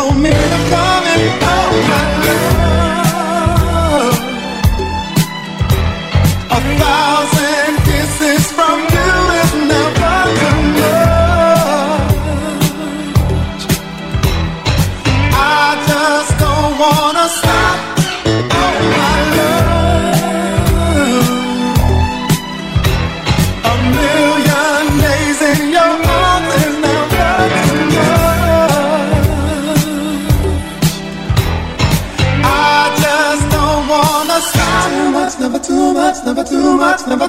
for me to come and oh my love. A thousand. never too much, never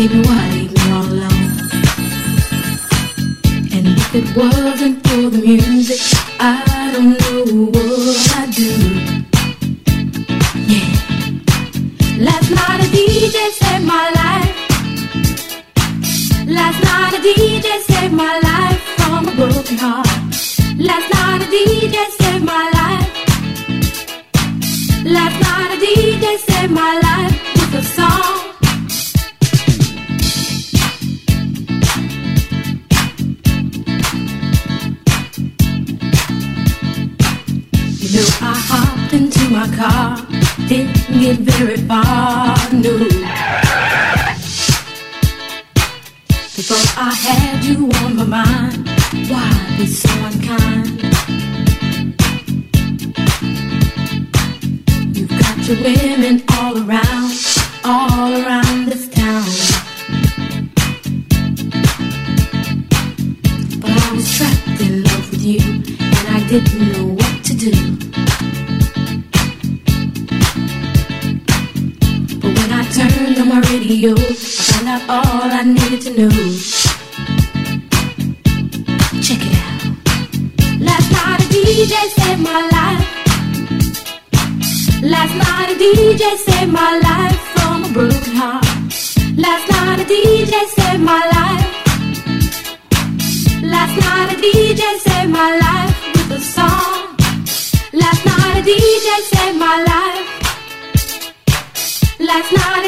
Baby, why leave me all alone? And if it wasn't for the music.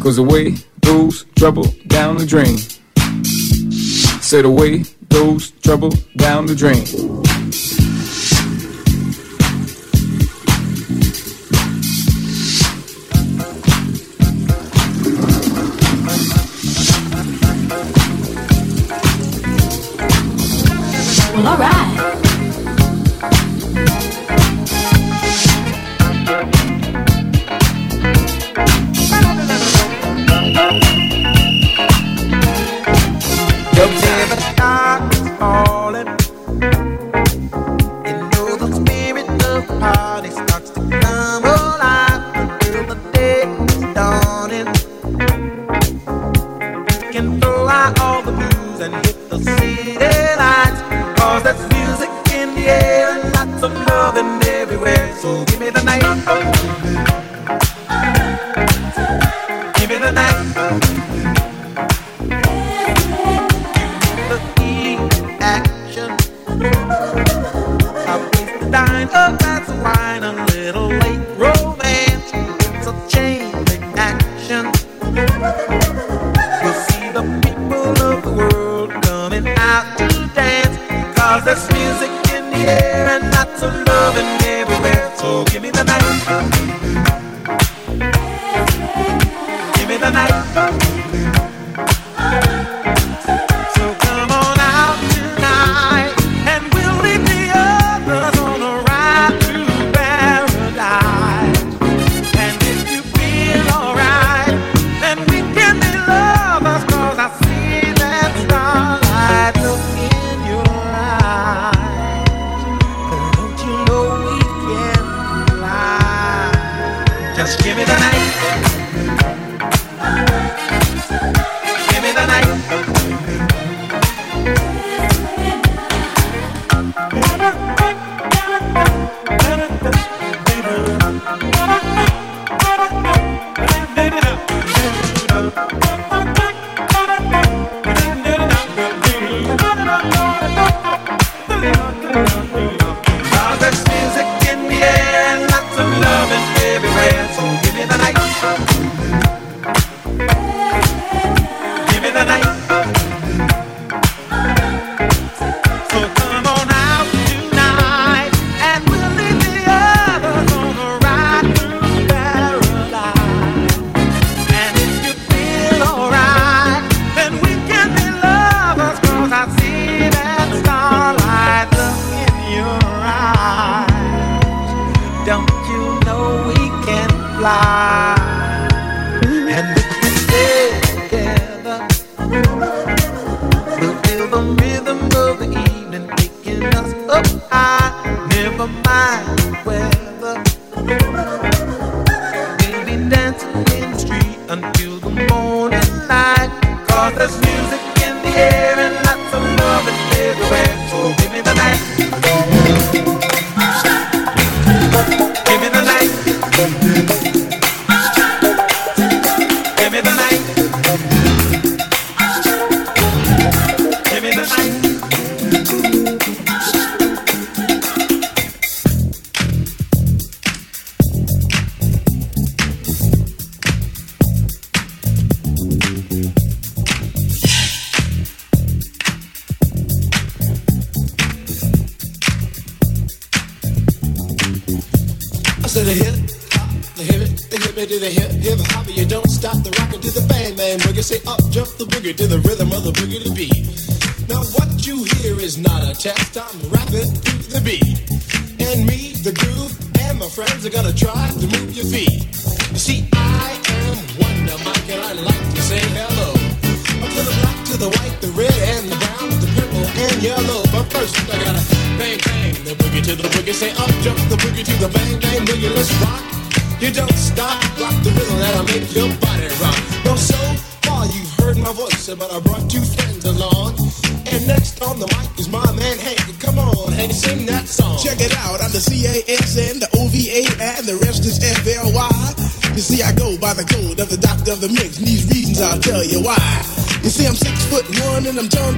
Cause the way throws trouble down the drain. Say away those trouble down the drain. some loving. Until the morning light. Cause there's music in the air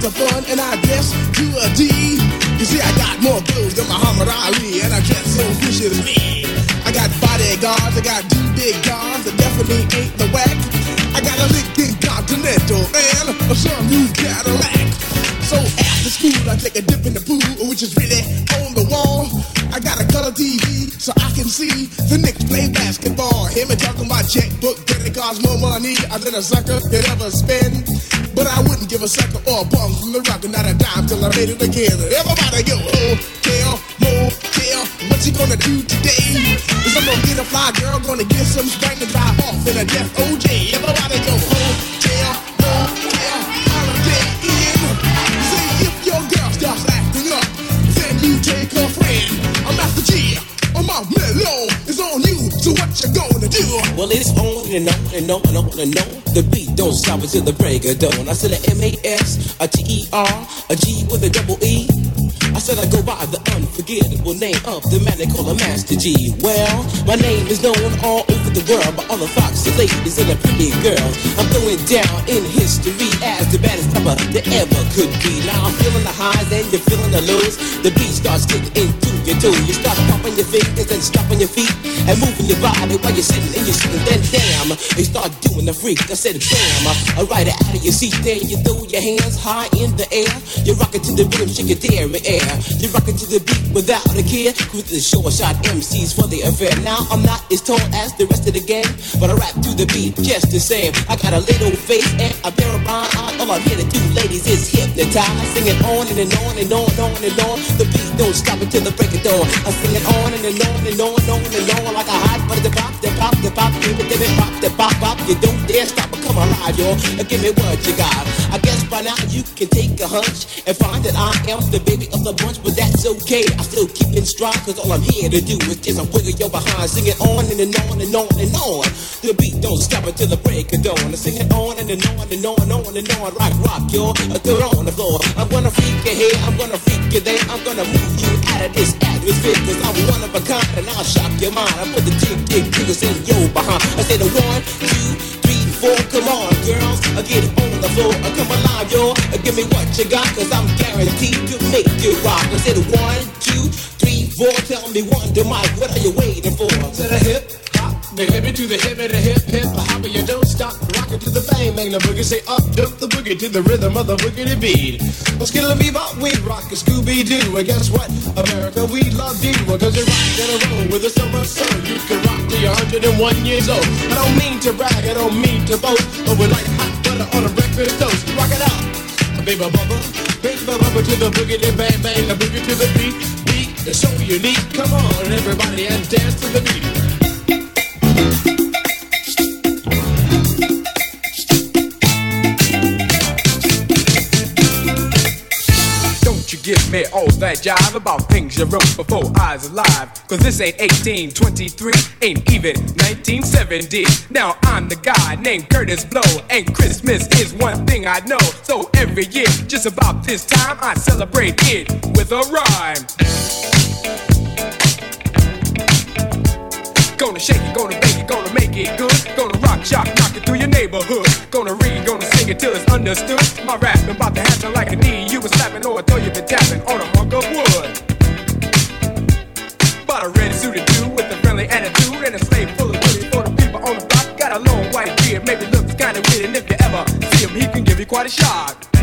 tons of fun, and I dress to a D. You see, I got more clothes than Muhammad Ali, and I dress so viciously. I got bodyguards, I got two big guns, that definitely ain't the whack. I got a Lincoln Continental and a sunroof Cadillac. So after school, I take a dip in the pool, which is really play basketball. Him and talking my checkbook, that it costs more money than a sucker could ever spend. But I wouldn't give a sucker or a bum from the rock, and not a dime till I made it again. Everybody go, oh, hotel, motel, what you gonna do today? Is I'm gonna get a fly girl, gonna get some spank and drive off in a death OJ. Everybody go, Well, it's on and on and on and on and on. The beat don't stop until the break of dawn. I said a M-A-S, a T-E-R, a G with a double E. I said I go by the unforgettable name of the man they call a Master Gee. Well, my name is known all over the world by all the foxy ladies and the pretty girls. I'm going down in history as the baddest rapper that ever could be. Now I'm feeling the highs and you're feeling the lows. The beat starts getting into your toe. You start pumping your fingers and stomping your feet and moving your body while you're sitting and you're sitting. Then damn, you start doing the freak. I said bam, I ride it out of your seat. Then you throw your hands high in the air. You're rocking to the rhythm, shake your dairy air. You're rocking to the beat without a care. Cruise the short shot MCs for the affair. Now I'm not as tall as the rest of the gang, but I rap to the beat just the same. I got a little face and a pair of rhyme. All I'm here to do, ladies, is hypnotize. Singing on and, and on and on and on and on. The beat don't stop until the break of dawn. I'm singing on and, and on and on and on and on like a hot butter. The pop, the pop, the pop, give it, give it, pop, the pop, pop. You don't dare stop or come alive, y'all. Give me what you got. I guess by now you can take a hunch and find that I am the baby of the bunch, but that's okay. I still keep in stride, cause all I'm here to do is just wiggle your behind. Sing it on and, and on and on and on. The beat don't stop until the break of dawn. I sing it on and, and on and on and on and on. Rock, rock, y'all. Throw on the floor. I'm gonna freak you here, I'm gonna freak you there. I'm gonna move you out of this atmosphere, cause I'm one of a kind and I'll shock your mind. I put the jig, jig, jiggers in your behind. I say the one, two, three, four. Come on, girls, I get on the floor. I come alive, y'all. Uh, give me what you got, cause I'm guaranteed to make you rock. I said one, two, three, four. Tell me one, to Mike, what are you waiting for? To the hip the hippie to the hip hippie, the hip hip hop, you don't stop, rock it to the bang bang, the boogie say up, jump the boogie to the rhythm of the boogie to beat. Well, skittle bebop, we rock a Scooby Doo, and guess what? America, we love you, cause you rock in a row with the summer sun. You can rock till you're 101 years old. I don't mean to brag, I don't mean to boast, but we're like hot butter on a breakfast toast. Rock it out, baby bubba, baby bubba to the boogie, bang bang, the boogie to the beat. Beat is so unique. Come on, everybody, and dance to the beat give me all that jive about things you wrote before I was alive. Cause this ain't 1823, ain't even 1970. Now I'm the guy named Kurtis Blow, and Christmas is one thing I know. So every year, just about this time, I celebrate it with a rhyme. Shake it, gonna bake it, gonna make it good. Gonna rock, shock, knock it through your neighborhood. Gonna read, gonna sing it till it's understood. My rap about to happen like a knee. You was slapping or I throw you been tapping on a hunk of wood. Bought a red suited dude with a friendly attitude and a slave full of goodies for the people on the block. Got a long white beard, maybe looks kinda weird, and if you ever see him, he can give you quite a shock.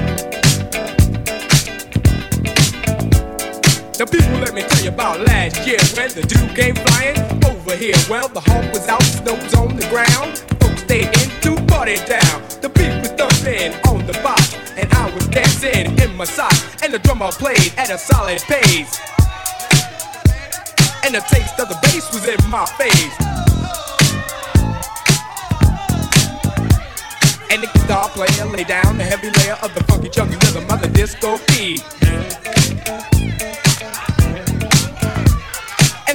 The people let me tell you about last year when the dude came flying over here. Well, the hawk was out, snow's on the ground. Folks stayed in to party down. The beat was thumping on the box, and I was dancing in my socks. And the drummer played at a solid pace. And the taste of the bass was in my face. And the guitar player lay down the heavy layer of the funky chunky rhythm of the disco beat.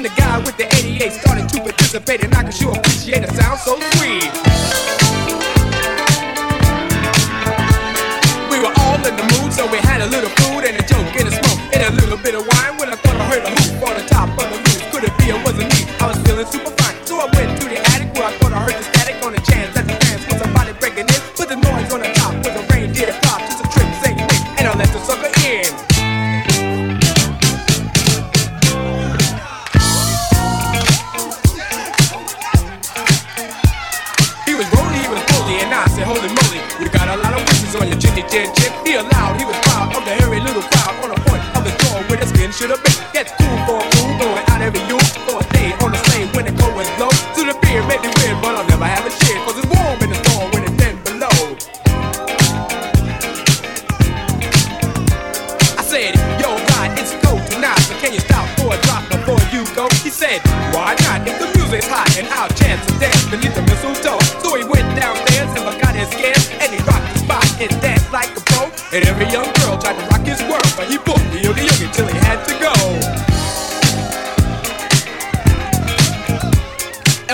The guy with the 88 started to participate, and I can sure appreciate the sound so sweet.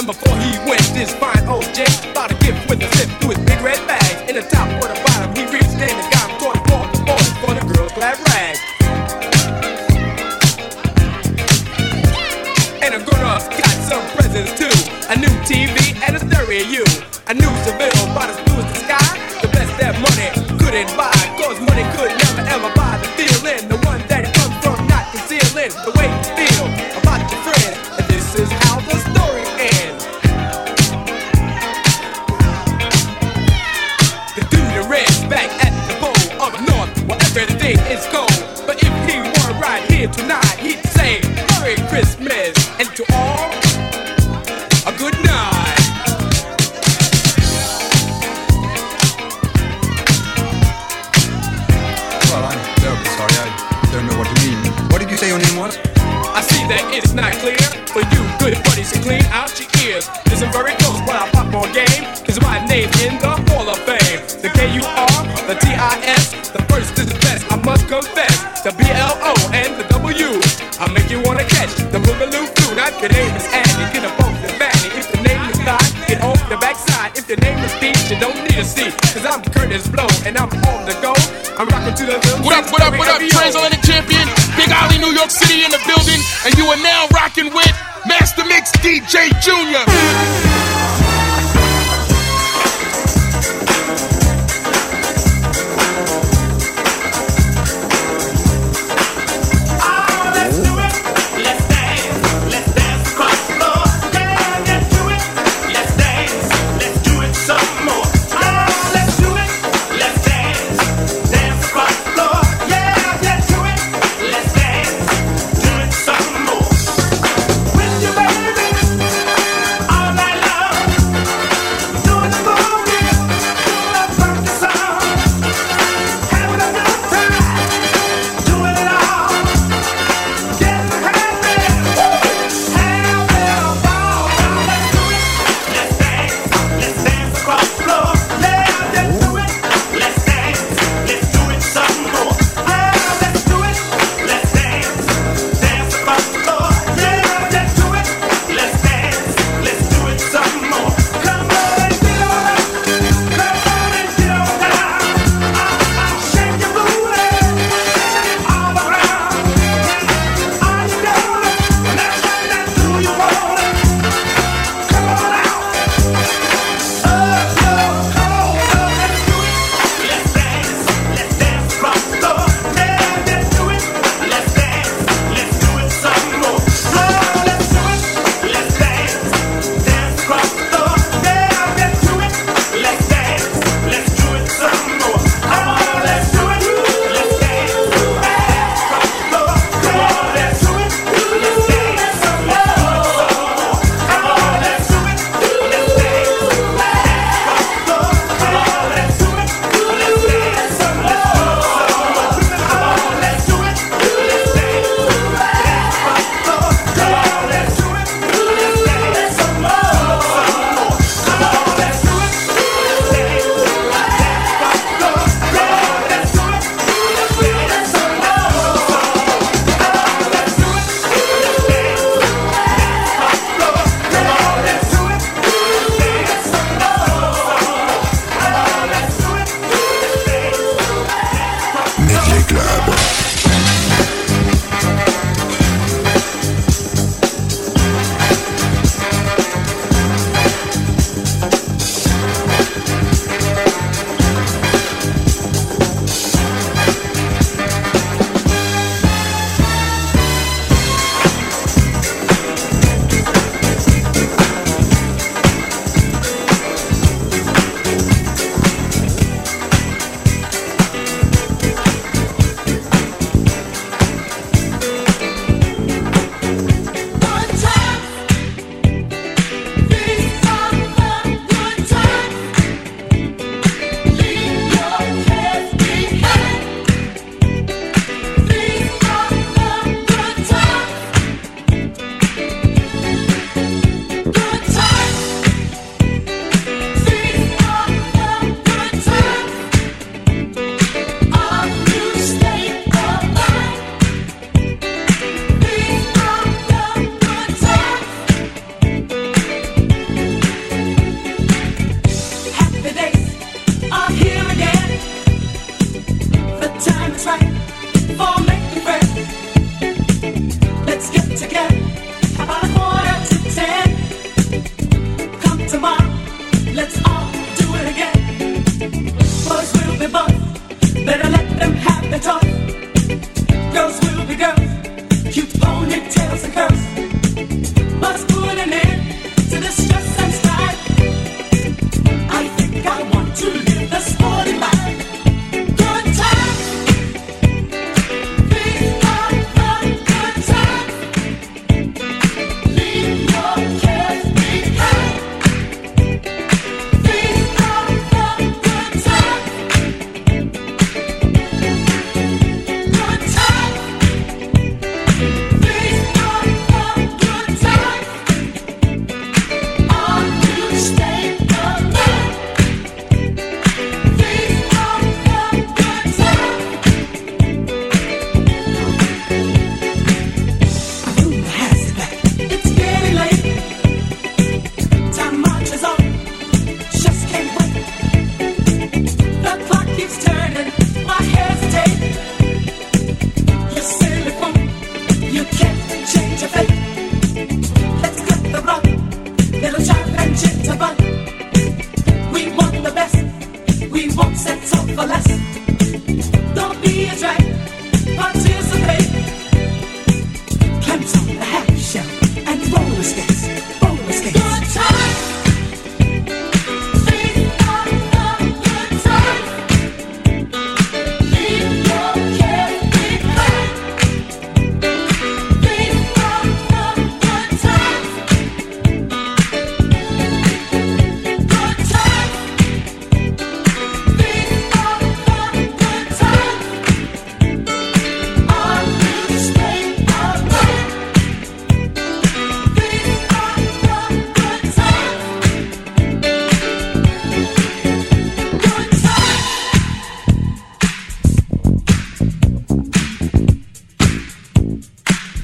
And before he went, this fine old Jake bought a gift with a zip through his big red bag. In the top or the bottom, he reached in and got him the ball, the boys for the girls' glad rags. And a grown-ups got some presents too. A new TV and a stereo. You a new Seville about as blue as the sky. The best that money couldn't buy. Tonight, Cause I'm Kurtis Blow and I'm on the go. I'm rocking to the little What up, what up, what up? Transatlantic champion, Big Ollie, New York City in the building, and you are now rocking with Master Mix DJ Junior.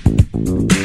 Again.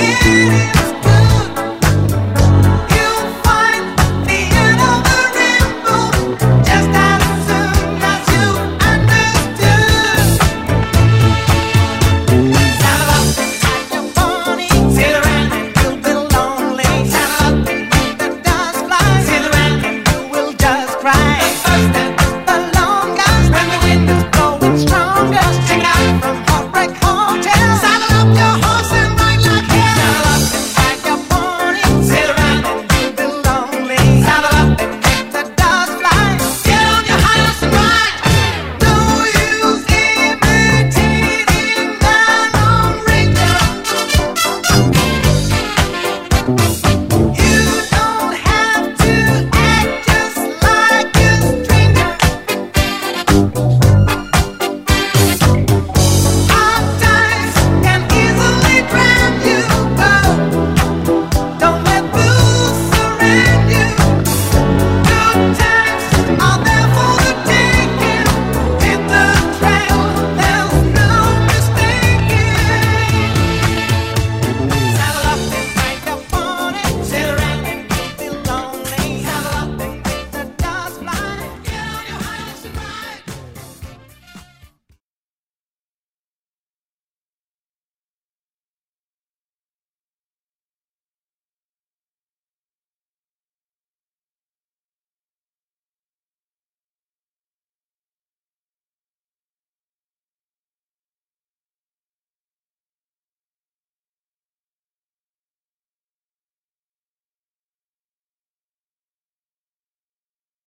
again.